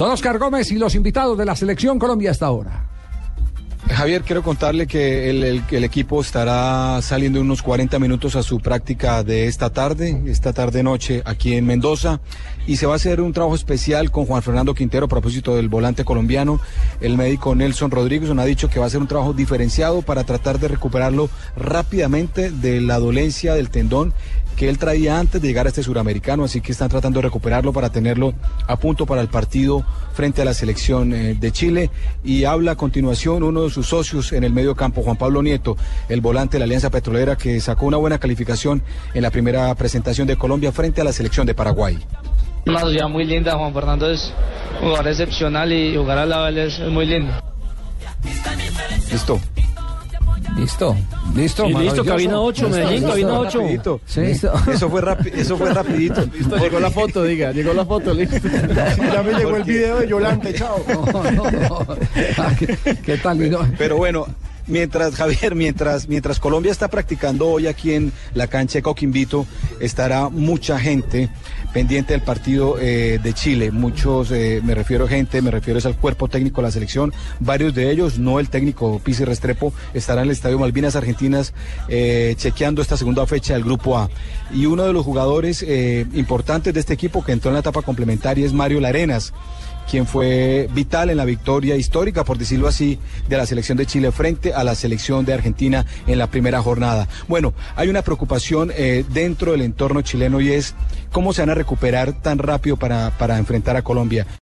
Don Oscar Gómez y los invitados de la selección Colombia hasta ahora. Javier, quiero contarle que el, el- el equipo estará saliendo unos 40 minutos a su práctica de esta tarde, esta tarde-noche aquí en Mendoza, y se va a hacer un trabajo especial con Juan Fernando Quintero a propósito del volante colombiano. El médico Nelson Rodríguez nos ha dicho que va a ser un trabajo diferenciado para tratar de recuperarlo rápidamente de la dolencia del tendón que él traía antes de llegar a este suramericano, así que están tratando de recuperarlo para tenerlo a punto para el partido frente a la selección eh, de Chile. Y habla a continuación uno de sus socios en el medio campo, Juan Pablo Nieto, el volante de la Alianza Petrolera, que sacó una buena calificación en la primera presentación de Colombia frente a la selección de Paraguay. Una sociedad muy linda, Juan Fernando es un jugador excepcional y jugar al lado de él es muy lindo. Listo. Listo, listo, Sí, listo, cabina 8, Medellín, Listo, cabina 8. Rapidito. Sí. Eso fue rápido, eso fue rapidito. Llegó la foto, diga, llegó la foto, listo. Ya me llegó el video de Yolante, chao. No, no, no. Ah, ¿Qué, qué tal? Pero bueno, mientras Javier, mientras, mientras Colombia está practicando hoy aquí en la cancha de Coquimbito, estará mucha gente pendiente del partido eh, de Chile. Muchos, eh, me refiero a gente, me refiero es al cuerpo técnico de la selección. Varios de ellos, no el técnico Pizzi Restrepo, estarán en el Estadio Malvinas Argentinas eh, chequeando esta segunda fecha del Grupo A. Y uno de los jugadores importantes de este equipo que entró en la etapa complementaria es Mario Larenas quien fue vital en la victoria histórica, por decirlo así, de la selección de Chile frente a la selección de Argentina en la primera jornada. Bueno, hay una preocupación eh, dentro del entorno chileno y es cómo se van a recuperar tan rápido para, para enfrentar a Colombia.